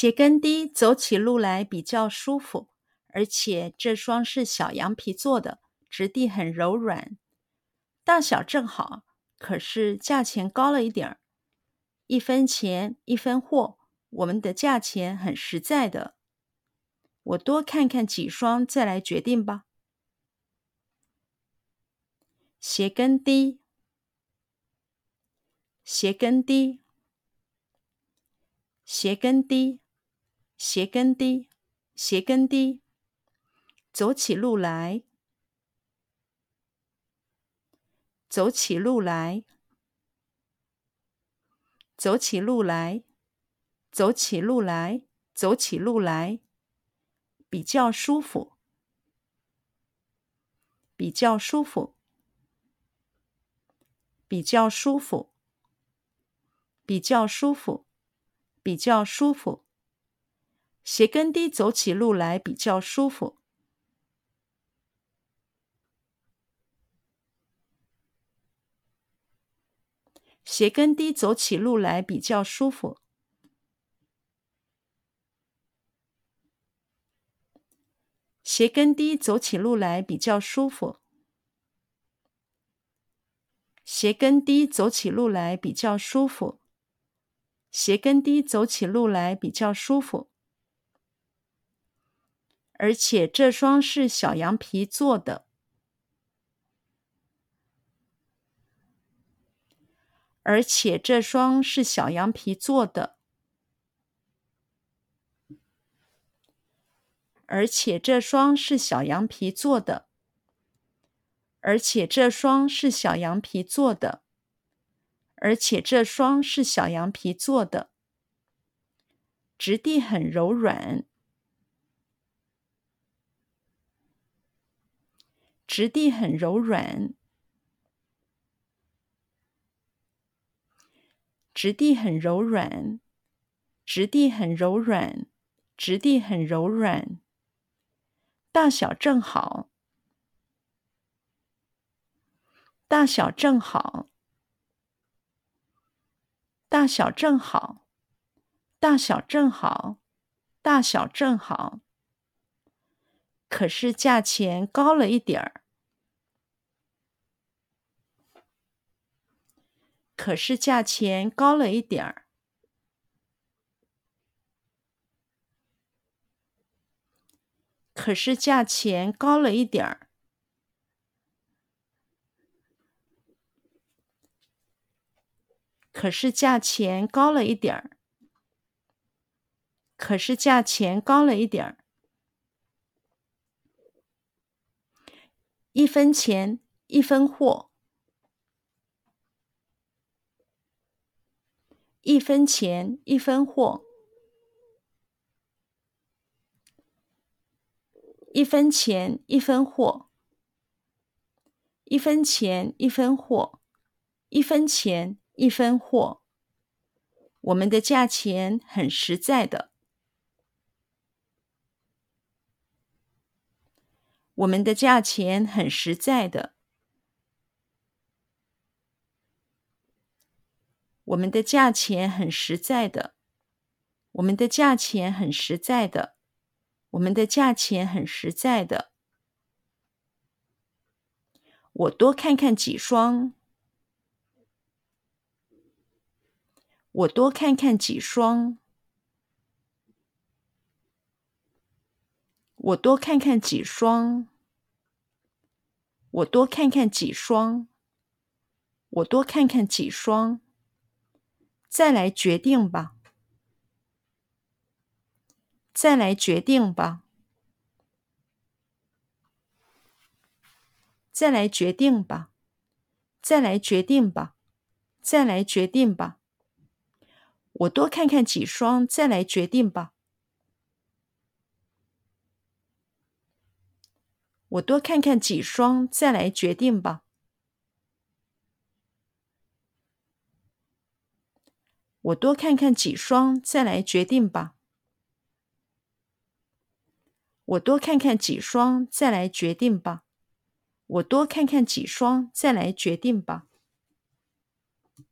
鞋跟低走起路来比较舒服，而且这双是小羊皮做的，质地很柔软，大小正好，可是价钱高了一点儿，一分钱一分货，我们的价钱很实在的。我多看看几双再来决定吧。鞋跟低，鞋跟低，鞋跟低，鞋跟低，鞋跟低，走起路来，走起路来，走起路来，走起路来，走起路来。比较舒服，比较舒服，比较舒服，比较舒服，比较舒服。鞋跟低走起路来比较舒服。鞋跟低走起路来比较舒服。鞋跟低走起路来比较舒服。鞋跟低走起路来比较舒服。鞋跟低走起路来比较舒服。而且这双是小羊皮做的。而且这双是小羊皮做的。而且这双是小羊皮做的。而且这双是小羊皮做的。而且这双是小羊皮做的。质地很柔软。质地很柔软。质地很柔软。质地很柔软。质地很柔软。大小正好，大小正好，大小正好，大小正好，大小正好。可是价钱高了一点儿，可是价钱高了一点儿。可是价钱高了一点儿。可是价钱高了一点儿。可是价钱高了一点儿。一分钱一分货。一分钱一分货。一分钱一分货，一分钱一分货，一分钱一分货。我们的价钱很实在的。我们的价钱很实在的。我们的价钱很实在的。我们的价钱很实在的。我们的价钱很实在的。我多看看几双。我多看看几双。我多看看几双。我多看看几双。我多看看几双。再来决定吧。再来决定吧。再来决定吧。再来决定吧。再来决定吧。我多看看几双，再来决定吧。我多看看几双，再来决定吧。我多看看几双，再来决定吧。我多看看几双，再来决定吧。我多看看几双，再来决定吧。